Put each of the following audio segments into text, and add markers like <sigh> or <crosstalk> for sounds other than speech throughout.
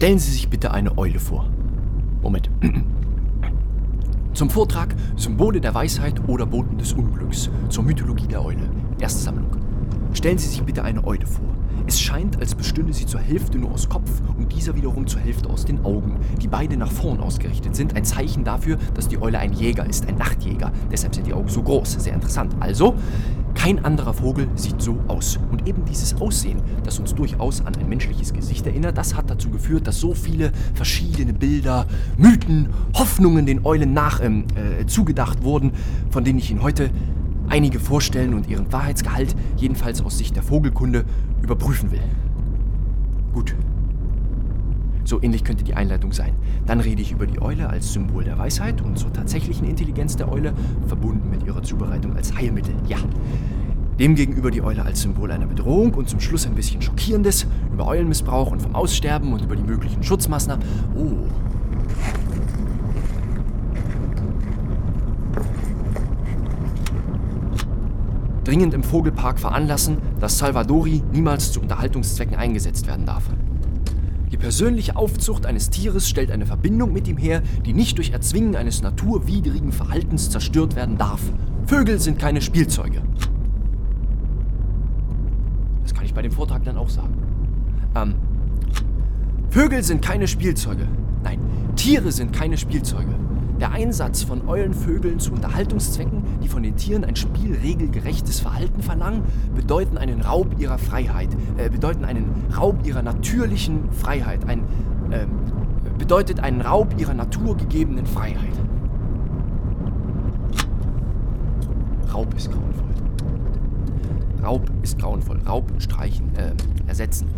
Stellen Sie sich bitte eine Eule vor. Moment. <clears throat> Zum Vortrag Symbole der Weisheit oder Boten des Unglücks zur Mythologie der Eule. Erste Sammlung. Stellen Sie sich bitte eine Eule vor. Es scheint, als bestünde sie zur Hälfte nur aus Kopf und dieser wiederum zur Hälfte aus den Augen, die beide nach vorn ausgerichtet sind. Ein Zeichen dafür, dass die Eule ein Jäger ist, ein Nachtjäger. Deshalb sind die Augen so groß. Sehr interessant. Also, kein anderer Vogel sieht so aus. Und eben dieses Aussehen, das uns durchaus an ein menschliches Gesicht erinnert, das hat dazu geführt, dass so viele verschiedene Bilder, Mythen, Hoffnungen den Eulen nach ähm, äh, zugedacht wurden, von denen ich Ihnen heute einige vorstellen und ihren Wahrheitsgehalt, jedenfalls aus Sicht der Vogelkunde, überprüfen will. Gut. So ähnlich könnte die Einleitung sein. Dann rede ich über die Eule als Symbol der Weisheit und zur tatsächlichen Intelligenz der Eule, verbunden mit ihrer Zubereitung als Heilmittel. Ja. Demgegenüber die Eule als Symbol einer Bedrohung und zum Schluss ein bisschen Schockierendes über Eulenmissbrauch und vom Aussterben und über die möglichen Schutzmaßnahmen. Oh, dringend im Vogelpark veranlassen, dass Salvadori niemals zu Unterhaltungszwecken eingesetzt werden darf. Die persönliche Aufzucht eines Tieres stellt eine Verbindung mit ihm her, die nicht durch Erzwingen eines naturwidrigen Verhaltens zerstört werden darf. Vögel sind keine Spielzeuge. Das kann ich bei dem Vortrag dann auch sagen. Ähm, Vögel sind keine Spielzeuge. Nein, Tiere sind keine Spielzeuge. Der Einsatz von Eulenvögeln zu Unterhaltungszwecken, die von den Tieren ein spielregelgerechtes Verhalten verlangen, bedeuten einen Raub ihrer Freiheit, äh, bedeuten einen Raub ihrer natürlichen Freiheit, ein, äh, bedeutet einen Raub ihrer naturgegebenen Freiheit. Raub ist grauenvoll. Raub ist grauenvoll. Raub streichen, äh, ersetzen.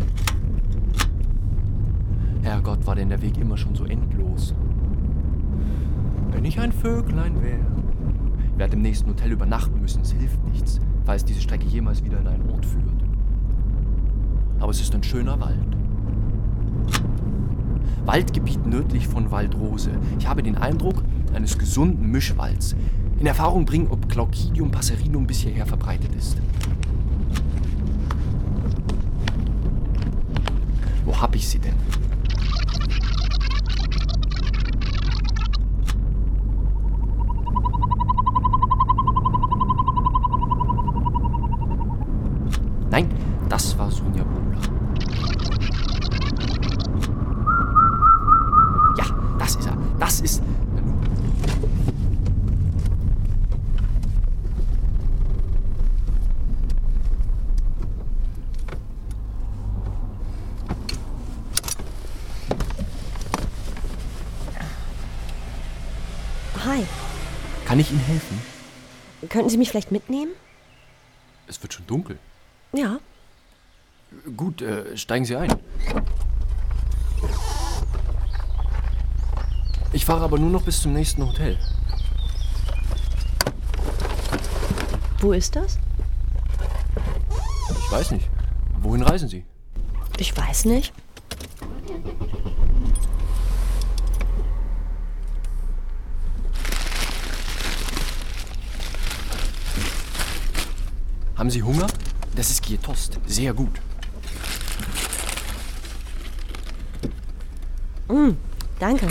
Herrgott, war denn der Weg immer schon so endlos? Wenn ich ein Vöglein wäre. Ich werde im nächsten Hotel übernachten müssen. Es hilft nichts, falls diese Strecke jemals wieder in einen Ort führt. Aber es ist ein schöner Wald. Waldgebiet nördlich von Waldrose. Ich habe den Eindruck eines gesunden Mischwalds. In Erfahrung bringen, ob Glaucidium passerinum bis hierher verbreitet ist. Wo hab ich sie denn? Nein, das war Sonja Bogler. Ja, das ist er. Das ist. Hi, Kann ich Ihnen helfen? könnten Sie mich vielleicht mitnehmen? Es wird schon dunkel. Ja. Gut, äh, steigen Sie ein. Ich fahre aber nur noch bis zum nächsten Hotel. Wo ist das? Ich weiß nicht. Wohin reisen Sie? Ich weiß nicht. Haben Sie Hunger? Das ist Gietost. Sehr gut. Danke.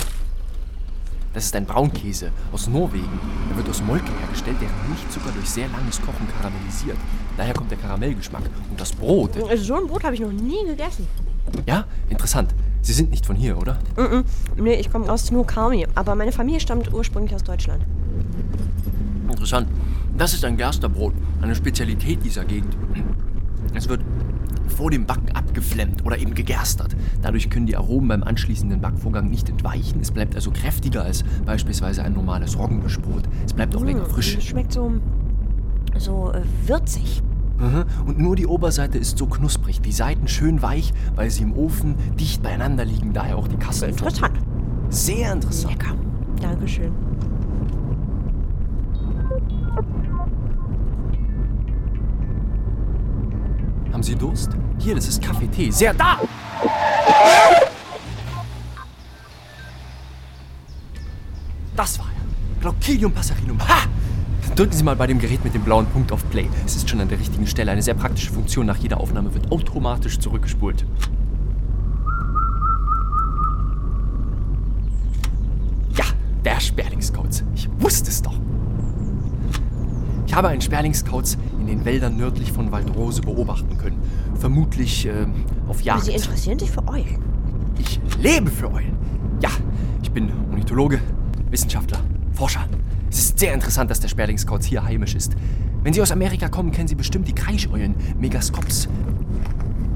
Das ist ein Braunkäse aus Norwegen. Er wird aus Molke hergestellt, deren Milchzucker durch sehr langes Kochen karamellisiert. Daher kommt der Karamellgeschmack. Und das Brot. So ein Brot habe ich noch nie gegessen. Ja, interessant. Sie sind nicht von hier, oder? Nee, ich komme aus Snoqualmie, aber meine Familie stammt ursprünglich aus Deutschland. Interessant. Das ist ein Gersterbrot, eine Spezialität dieser Gegend. Es wird vor dem Backen abgeflemmt oder eben gegerstert. Dadurch können die Aromen beim anschließenden Backvorgang nicht entweichen. Es bleibt also kräftiger als beispielsweise ein normales Roggenmischbrot. Es bleibt auch länger frisch. Es schmeckt so, so äh, würzig. Und nur die Oberseite ist so knusprig, die Seiten schön weich, weil sie im Ofen dicht beieinander liegen, daher auch die Kasten. Interessant. Sehr interessant. Lecker. Dankeschön. Haben Sie Durst? Hier, das ist Kaffee, Tee. Sehr da! Das war er. Glockilium Passerinum. Ha! Drücken Sie mal bei dem Gerät mit dem blauen Punkt auf Play. Es ist schon an der richtigen Stelle. Eine sehr praktische Funktion. Nach jeder Aufnahme wird automatisch zurückgespult. Ja, der Sperlingskauz. Ich wusste es doch. Ich habe einen Sperlingskauz den Wäldern nördlich von Waldrose beobachten können. Vermutlich äh, auf Jagd. Sie interessieren sich für Eulen. Ich lebe für Eulen. Ja, ich bin Ornithologe, Wissenschaftler, Forscher. Es ist sehr interessant, dass der Sperlingskauz hier heimisch ist. Wenn Sie aus Amerika kommen, kennen Sie bestimmt die Kreischeulen, Megascops.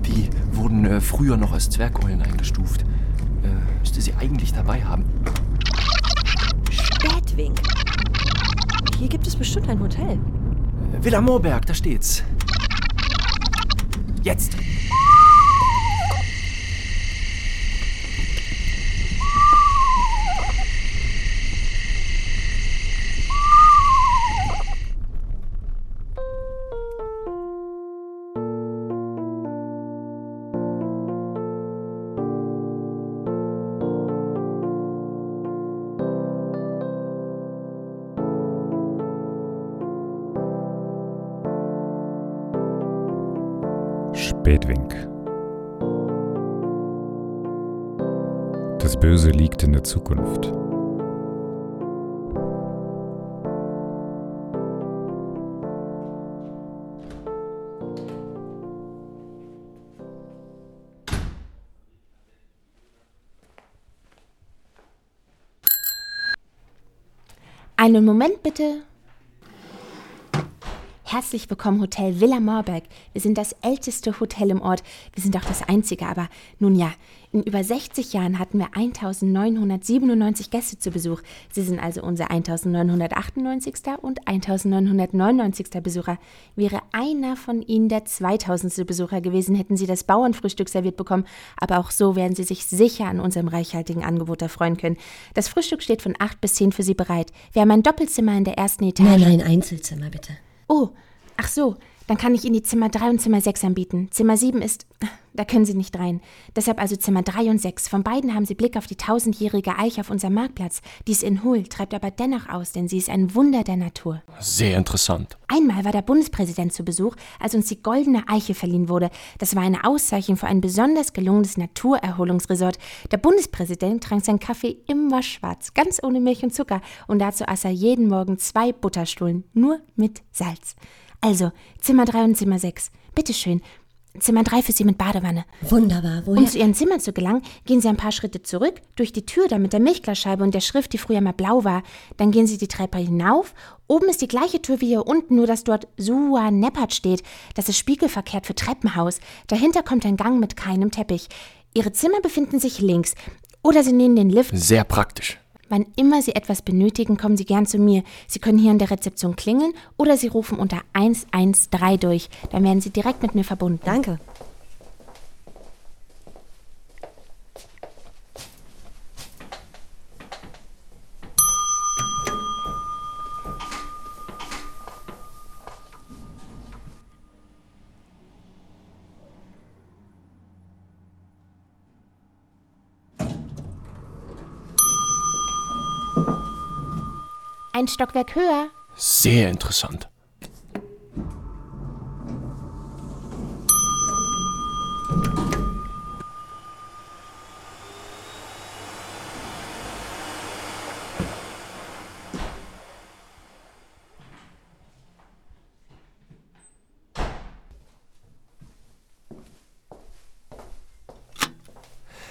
Die wurden äh, früher noch als Zwergeulen eingestuft. Äh, müsste sie eigentlich dabei haben. Spätwink. Hier gibt es bestimmt ein Hotel. Villa Moorberg, da steht's. Jetzt! Spätwink. Das Böse liegt in der Zukunft. Einen Moment bitte. Herzlich willkommen Hotel Villa Marberg. Wir sind das älteste Hotel im Ort. Wir sind auch das einzige, aber nun ja, in über 60 Jahren hatten wir 1997 Gäste zu Besuch. Sie sind also unser 1998. und 1999. Besucher. Wäre einer von Ihnen der 2000. Besucher gewesen, hätten Sie das Bauernfrühstück serviert bekommen, aber auch so werden Sie sich sicher an unserem reichhaltigen Angebot erfreuen können. Das Frühstück steht von 8 bis 10 für Sie bereit. Wir haben ein Doppelzimmer in der ersten Etage. Nein, nein, Einzelzimmer bitte. Oh, ach so, dann kann ich Ihnen die Zimmer 3 und Zimmer 6 anbieten. Zimmer 7 ist. Da können Sie nicht rein. Deshalb also Zimmer 3 und 6. Von beiden haben Sie Blick auf die tausendjährige Eiche auf unserem Marktplatz. Die ist in Hull, treibt aber dennoch aus, denn sie ist ein Wunder der Natur. Sehr interessant. Einmal war der Bundespräsident zu Besuch, als uns die Goldene Eiche verliehen wurde. Das war eine Auszeichnung für ein besonders gelungenes Naturerholungsresort. Der Bundespräsident trank seinen Kaffee immer schwarz, ganz ohne Milch und Zucker. Und dazu aß er jeden Morgen zwei Butterstullen, nur mit Salz. Also, Zimmer 3 und Zimmer 6. Bitteschön. Zimmer 3 für Sie mit Badewanne. Wunderbar. Woher? Um zu Ihren Zimmern zu gelangen, gehen Sie ein paar Schritte zurück, durch die Tür da mit der Milchglasscheibe und der Schrift, die früher mal blau war. Dann gehen Sie die Treppe hinauf. Oben ist die gleiche Tür wie hier unten, nur dass dort Sua Neppert steht. Das ist spiegelverkehrt für Treppenhaus. Dahinter kommt ein Gang mit keinem Teppich. Ihre Zimmer befinden sich links. Oder Sie nehmen den Lift. Sehr praktisch. Wann immer Sie etwas benötigen, kommen Sie gern zu mir. Sie können hier an der Rezeption klingeln oder Sie rufen unter 113 durch. Dann werden Sie direkt mit mir verbunden. Danke. Ein Stockwerk höher. Sehr interessant.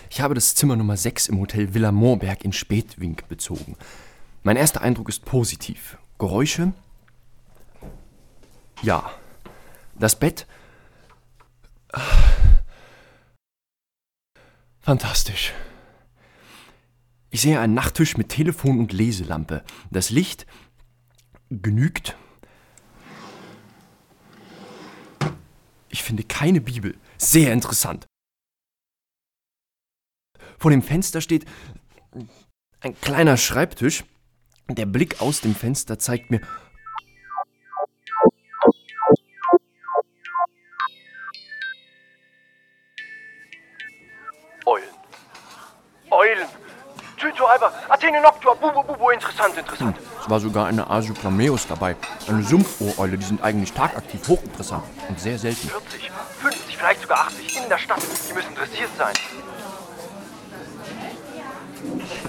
Ich habe das Zimmer Nummer 6 im Hotel Villa Moorberg in Spätwink bezogen. Mein erster Eindruck ist positiv. Geräusche? Ja. Das Bett? Fantastisch. Ich sehe einen Nachttisch mit Telefon und Leselampe. Das Licht genügt. Ich finde keine Bibel. Sehr interessant. Vor dem Fenster steht ein kleiner Schreibtisch. Der Blick aus dem Fenster zeigt mir. Eulen. Eulen. Tyto Alba, Athene Noctua, Bubu Bubu, interessant, interessant. Es war sogar eine Asyoplameus dabei. Eine Sumpfohreule, die sind eigentlich tagaktiv hochinteressant und sehr selten. 40, 50, vielleicht sogar 80 in der Stadt. Die müssen dressiert sein.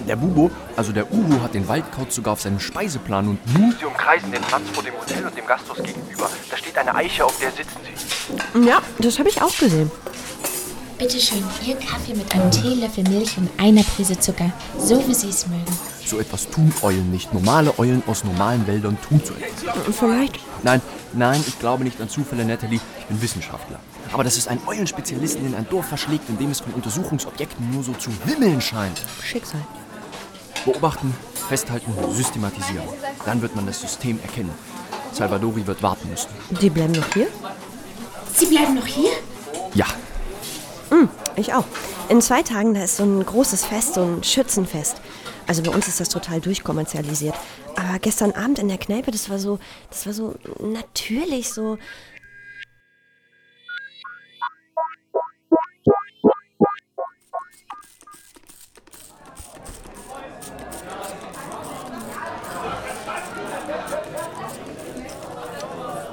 Der Bubo, also der Uhu, hat den Waldkauz sogar auf seinem Speiseplan und nun... Sie umkreisen den Platz vor dem Hotel und dem Gasthaus gegenüber. Da steht eine Eiche, auf der sitzen Sie. Ja, das habe ich auch gesehen. Bitte schön, Ihr Kaffee mit einem Teelöffel Milch und einer Prise Zucker. So wie Sie es mögen. So etwas tun Eulen nicht. Normale Eulen aus normalen Wäldern tun so etwas. Vielleicht. Nein, nein, ich glaube nicht an Zufälle, Natalie. Ich bin Wissenschaftler. Aber dass es einen Eulenspezialisten in ein Dorf verschlägt, in dem es von Untersuchungsobjekten nur so zu wimmeln scheint. Schicksal. Beobachten, festhalten, systematisieren. Dann wird man das System erkennen. Salvadori wird warten müssen. Die bleiben noch hier? Sie bleiben noch hier? Ja, Ich auch. In zwei Tagen, da ist so ein großes Fest, so ein Schützenfest. Also bei uns ist das total durchkommerzialisiert. Aber gestern Abend in der Kneipe, das war so, das war so natürlich so.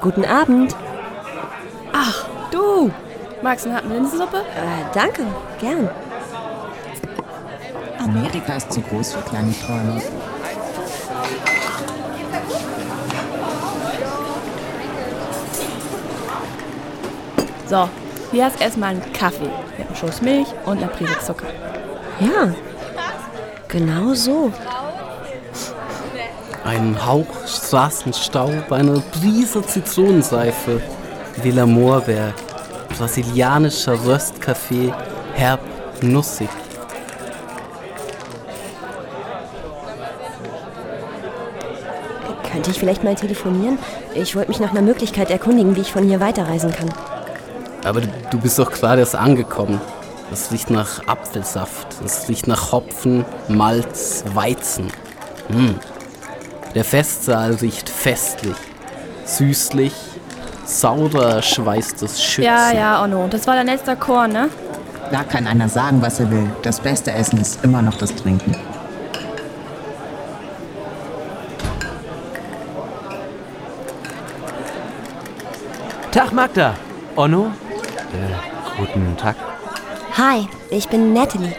Guten Abend. Ach, du! Magst du eine Linsensuppe? Äh, danke, gern. Amerika ist zu groß für kleine Träume. So, hier hast erstmal einen Kaffee mit einem Schuss Milch und einer Prise Zucker. Ja, genau so. Ein Hauch Straßenstaub, eine Prise Zitronenseife, Villa Moorberg, brasilianischer Röstkaffee, herb, nussig. Könnte ich vielleicht mal telefonieren? Ich wollte mich nach einer Möglichkeit erkundigen, wie ich von hier weiterreisen kann. Aber du, bist doch gerade erst angekommen. Es riecht nach Apfelsaft, es riecht nach Hopfen, Malz, Weizen. Hm. Der Festsaal riecht festlich, süßlich, saurer schweißtes Schützen. Ja, ja, Onno, das war dein letzter Chor, ne? Da kann einer sagen, was er will. Das beste Essen ist immer noch das Trinken. Tag Magda. Onno? Äh, guten Tag. Hi, ich bin Natalie.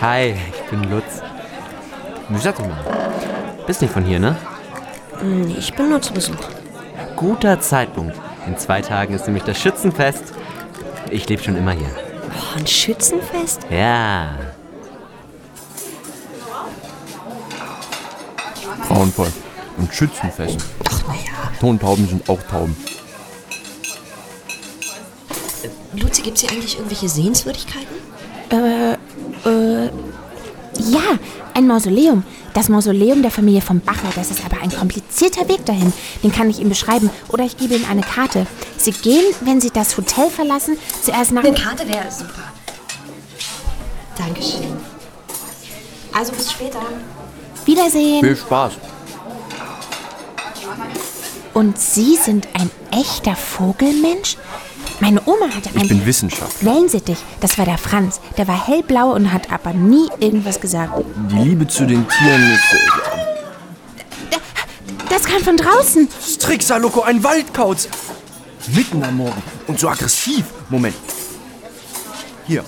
Hi, ich bin Lutz. Wie sag mal? Bist nicht von hier, ne? Hm, Ich bin nur zu Besuch. Guter Zeitpunkt. In zwei Tagen ist nämlich das Schützenfest. Ich lebe schon immer hier. Oh, ein Schützenfest? Ja. grauenvoll. Und Schützenfest. Tontauben sind auch Tauben. Luzi, gibt's hier eigentlich irgendwelche Sehenswürdigkeiten? Äh, äh, ja, ein Mausoleum. Das Mausoleum der Familie von Bacher. Das ist aber ein komplizierter Weg dahin. Den kann ich Ihnen beschreiben. Oder ich gebe Ihnen eine Karte. Sie gehen, wenn Sie das Hotel verlassen, zuerst nach... Eine Karte wäre super. Dankeschön. Also bis später. Wiedersehen. Viel Spaß. Und Sie sind ein echter Vogelmensch? Meine Oma hatte Ich einen bin Wissenschaftler. Wellensittich. Das war der Franz. Der war hellblau und hat aber nie irgendwas gesagt. Die Liebe zu den Tieren ist. Äh, Das kam von draußen. Strixa Loco, ein Waldkauz! Mitten am Morgen. Und so aggressiv. Moment. Hier.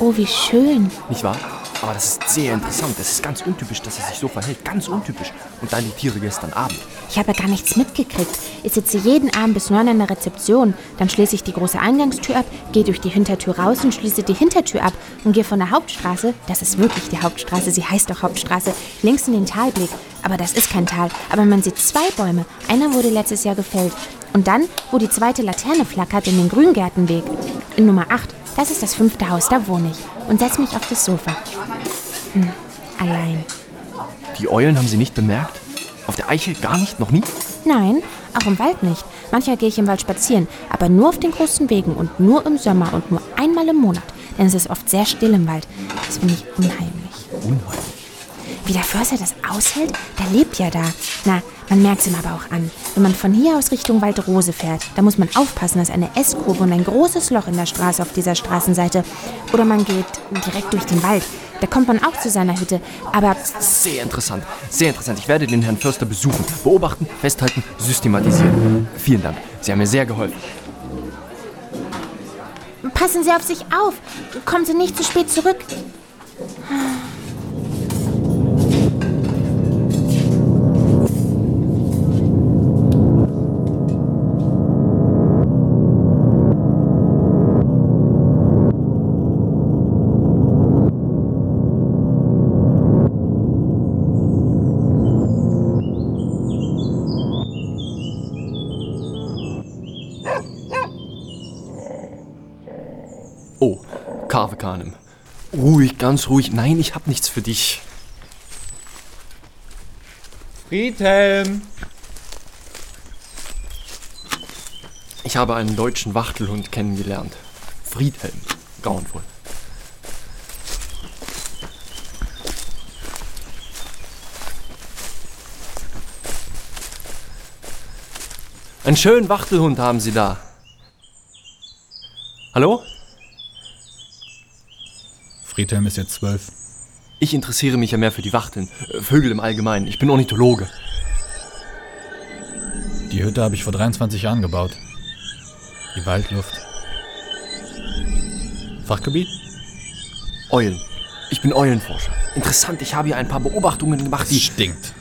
Oh, wie schön. Nicht wahr? Aber das ist sehr interessant. Es ist ganz untypisch, dass er sich so verhält. Ganz untypisch. Und dann die Tiere gestern Abend. Ich habe gar nichts mitgekriegt. Ich sitze jeden Abend bis neun an der Rezeption. Dann schließe ich die große Eingangstür ab, gehe durch die Hintertür raus und schließe die Hintertür ab und gehe von der Hauptstraße, das ist wirklich die Hauptstraße, sie heißt doch Hauptstraße, links in den Talblick. Aber das ist kein Tal. Aber man sieht zwei Bäume. Einer wurde letztes Jahr gefällt. Und dann, wo die zweite Laterne flackert, in den Grüngärtenweg. In Nummer 8, das ist das fünfte Haus, da wohne ich. Und setz mich auf das Sofa. Hm, allein. Die Eulen haben Sie nicht bemerkt? Auf der Eichel gar nicht? Noch nie? Nein, auch im Wald nicht. Manchmal gehe ich im Wald spazieren, aber nur auf den großen Wegen und nur im Sommer und nur einmal im Monat. Denn es ist oft sehr still im Wald. Das finde ich unheimlich. Unheimlich. Wie der Förster das aushält, der lebt ja da. Na, man merkt es ihm aber auch an. Wenn man von hier aus Richtung Waldrose fährt, da muss man aufpassen, dass eine S-Kurve und ein großes Loch in der Straße auf dieser Straßenseite. Oder man geht direkt durch den Wald. Da kommt man auch zu seiner Hütte. Aber Sehr interessant. Sehr interessant. Ich werde den Herrn Förster besuchen. Beobachten, festhalten, systematisieren. Vielen Dank. Sie haben mir sehr geholfen. Passen Sie auf sich auf. Kommen Sie nicht zu spät zurück. Kave Kanem. Ruhig, ganz ruhig. Nein, ich hab nichts für dich. Friedhelm! Ich habe einen deutschen Wachtelhund kennengelernt. Friedhelm. Grauenvoll. Einen schönen Wachtelhund haben Sie da. Hallo? Friedhelm ist jetzt zwölf. Ich interessiere mich ja mehr für die Wachteln, äh, Vögel im Allgemeinen. Ich bin Ornithologe. Die Hütte habe ich vor 23 Jahren gebaut. Die Waldluft. Fachgebiet? Eulen. Ich bin Eulenforscher. Interessant, ich habe hier ein paar Beobachtungen gemacht, die... Stinkt.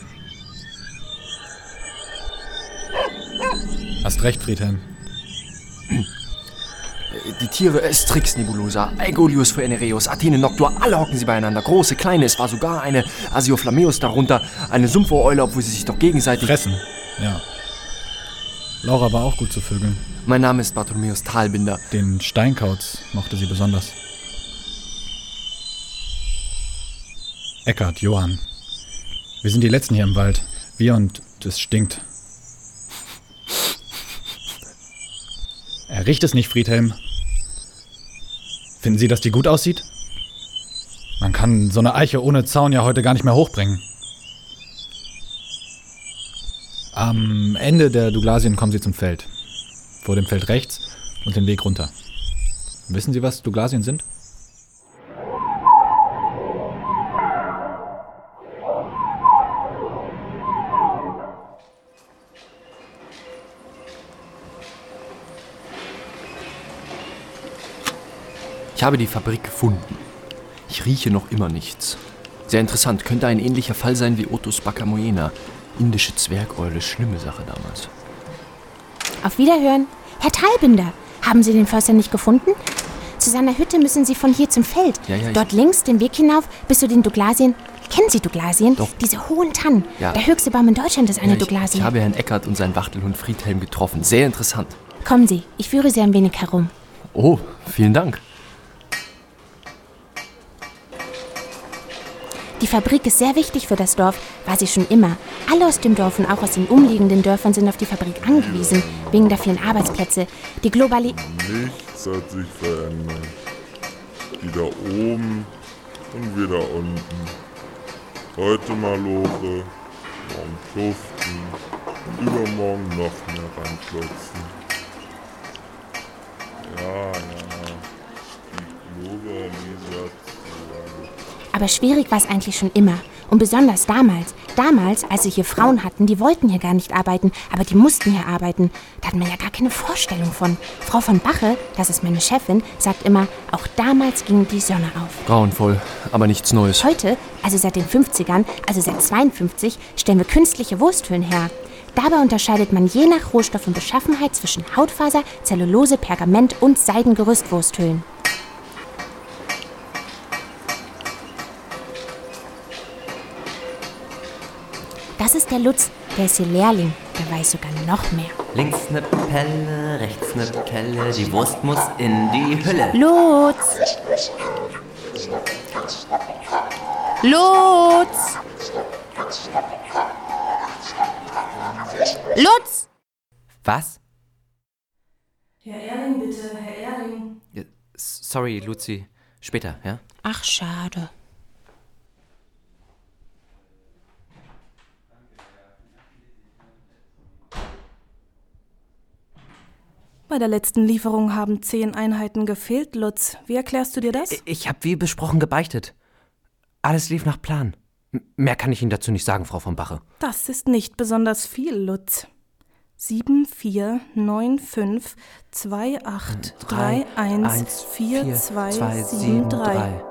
Hast recht, Friedhelm. <clears throat> Die Tiere, Strix nebulosa, Aegolius phoenereus, Athene noctua, alle hocken sie beieinander. Große, kleine, es war sogar eine Asioflameus darunter, eine Sumpfohreule, obwohl sie sich doch gegenseitig... Fressen, ja. Laura war auch gut zu Vögeln. Mein Name ist Bartholomäus Talbinder. Den Steinkauz mochte sie besonders. Eckart, Johann. Wir sind die Letzten hier im Wald. Wir und es stinkt. Er riecht es nicht, Friedhelm. Finden Sie, dass die gut aussieht? Man kann so eine Eiche ohne Zaun ja heute gar nicht mehr hochbringen. Am Ende der Douglasien kommen Sie zum Feld. Vor dem Feld rechts und den Weg runter. Wissen Sie, was Douglasien sind? Habe die Fabrik gefunden. Ich rieche noch immer nichts. Sehr interessant, könnte ein ähnlicher Fall sein wie Otus bacamoena. Indische Zwergeule, schlimme Sache damals. Auf Wiederhören. Herr Talbinder, haben Sie den Förster nicht gefunden? Zu seiner Hütte müssen Sie von hier zum Feld. Ja, ja, Dort links den Weg hinauf bis zu den Douglasien. Kennen Sie Douglasien? Doch. Diese hohen Tannen. Ja. Der höchste Baum in Deutschland ist eine ich, Douglasie. ich habe Herrn Eckert und seinen Wachtelhund Friedhelm getroffen. Sehr interessant. Kommen Sie, ich führe Sie ein wenig herum. Oh, vielen Dank. Die Fabrik ist sehr wichtig für das Dorf, war sie schon immer. Alle aus dem Dorf und auch aus den umliegenden Dörfern sind auf die Fabrik angewiesen, wegen der vielen Arbeitsplätze. Die Globali Nichts hat sich verändert. Wieder oben und wieder unten. Heute Maloche, morgen schuften, übermorgen noch mehr ranklotzen. Aber schwierig war es eigentlich schon immer. Und besonders damals. Damals, als wir hier Frauen hatten, die wollten hier gar nicht arbeiten, aber die mussten hier arbeiten. Da hatten wir ja gar keine Vorstellung von. Frau von Bache, das ist meine Chefin, sagt immer, auch damals ging die Sonne auf. Grauenvoll, aber nichts Neues. Heute, also seit den 50ern, also seit 52, stellen wir künstliche Wursthüllen her. Dabei unterscheidet man je nach Rohstoff und Beschaffenheit zwischen Hautfaser, Zellulose, Pergament und Seidengerüstwursthüllen. Das ist der Lutz, der ist hier Lehrling, der weiß sogar noch mehr. Links ne Pelle, rechts ne Kelle, die Wurst muss in die Hülle. Lutz! Lutz! Lutz! Was? Herr Erling, bitte, Herr Erling. Sorry, Luzi. Später, ja? Ach, schade. Bei der letzten Lieferung haben zehn Einheiten gefehlt, Lutz. Wie erklärst du dir das? Ich habe wie besprochen gebeichtet. Alles lief nach Plan. Mehr kann ich Ihnen dazu nicht sagen, Frau von Bache. Das ist nicht besonders viel, Lutz. 749528314273.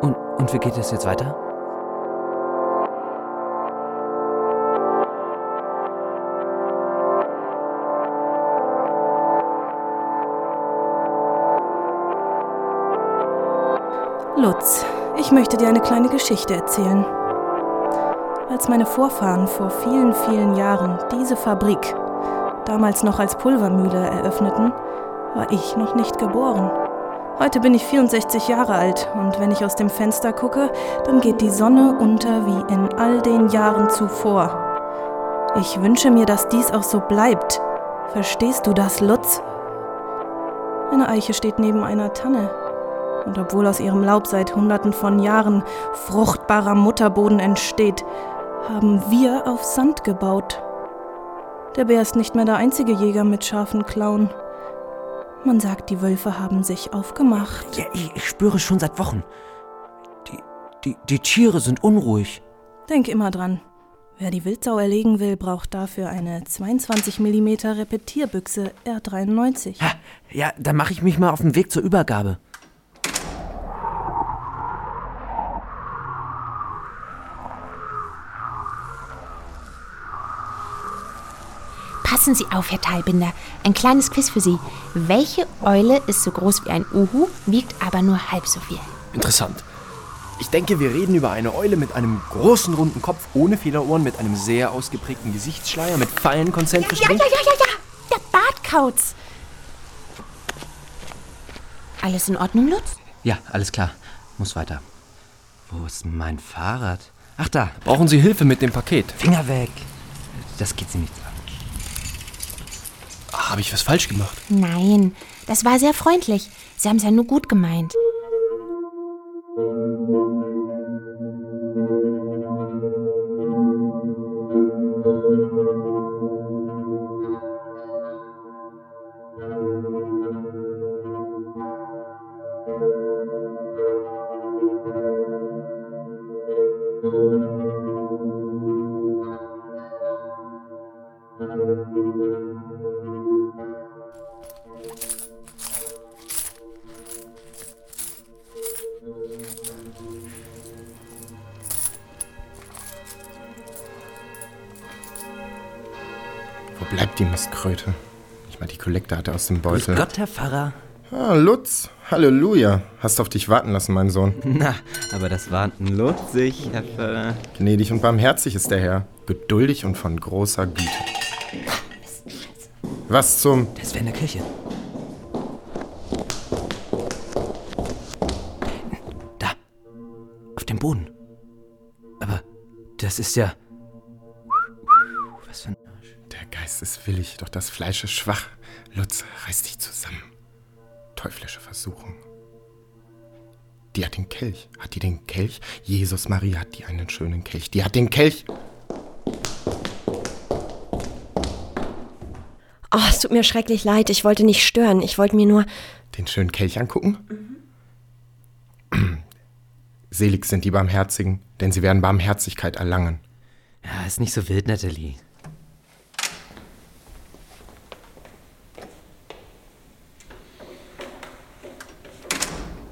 Und, und wie geht es jetzt weiter? Lutz, ich möchte dir eine kleine Geschichte erzählen. Als meine Vorfahren vor vielen, vielen Jahren diese Fabrik, damals noch als Pulvermühle, eröffneten, war ich noch nicht geboren. Heute bin ich 64 Jahre alt und wenn ich aus dem Fenster gucke, dann geht die Sonne unter wie in all den Jahren zuvor. Ich wünsche mir, dass dies auch so bleibt. Verstehst du das, Lutz? Eine Eiche steht neben einer Tanne. Und obwohl aus ihrem Laub seit Hunderten von Jahren fruchtbarer Mutterboden entsteht, haben wir auf Sand gebaut. Der Bär ist nicht mehr der einzige Jäger mit scharfen Klauen. Man sagt, die Wölfe haben sich aufgemacht. Ja, ich, ich spüre schon seit Wochen. Die, die, die Tiere sind unruhig. Denk immer dran. Wer die Wildsau erlegen will, braucht dafür eine 22 mm Repetierbüchse R93. Ha, ja, dann mache ich mich mal auf den Weg zur Übergabe. Passen Sie auf, Herr Talbinder. Ein kleines Quiz für Sie. Welche Eule ist so groß wie ein Uhu, wiegt aber nur halb so viel? Interessant. Ich denke, wir reden über eine Eule mit einem großen runden Kopf, ohne Federohren, mit einem sehr ausgeprägten Gesichtsschleier, mit feinen konzentrischen Ja, ja, ja, ja, ja. Der Bartkauz. Alles in Ordnung, Lutz? Ja, alles klar. Muss weiter. Wo ist mein Fahrrad? Ach da. Brauchen Sie Hilfe mit dem Paket? Finger weg. Das geht Sie nichts an. Habe ich was falsch gemacht? Nein, das war sehr freundlich. Sie haben es ja nur gut gemeint. Wo bleibt die Mistkröte? Ich mal die Kollekte hatte aus dem Grüß Beutel. Gott, Herr Pfarrer. Ah, Lutz. Halleluja. Hast auf dich warten lassen, mein Sohn. Na, aber das war lutzig, Herr Pfarrer. Gnädig und barmherzig ist der Herr. Geduldig und von großer Güte. Was zum... Das wäre in der Kirche. Da. Auf dem Boden. Aber das ist ja. Was für ein. Der Geist ist willig, doch das Fleisch ist schwach. Lutz, reiß dich zusammen. Teuflische Versuchung. Die hat den Kelch. Hat die den Kelch? Jesus Maria hat die einen schönen Kelch. Die hat den Kelch. Oh, es tut mir schrecklich leid. Ich wollte nicht stören. Ich wollte mir nur. Den schönen Kelch angucken? <clears throat> Selig sind die Barmherzigen, denn sie werden Barmherzigkeit erlangen. Ja, ist nicht so wild, Natalie.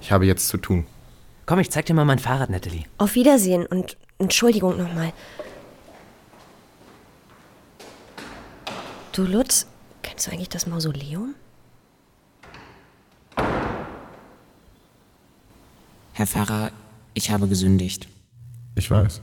Ich habe jetzt zu tun. Komm, ich zeig dir mal mein Fahrrad, Natalie. Auf Wiedersehen und Entschuldigung nochmal. Du, Lutz, kennst du eigentlich das Mausoleum? Herr Pfarrer, ich habe gesündigt. Ich weiß.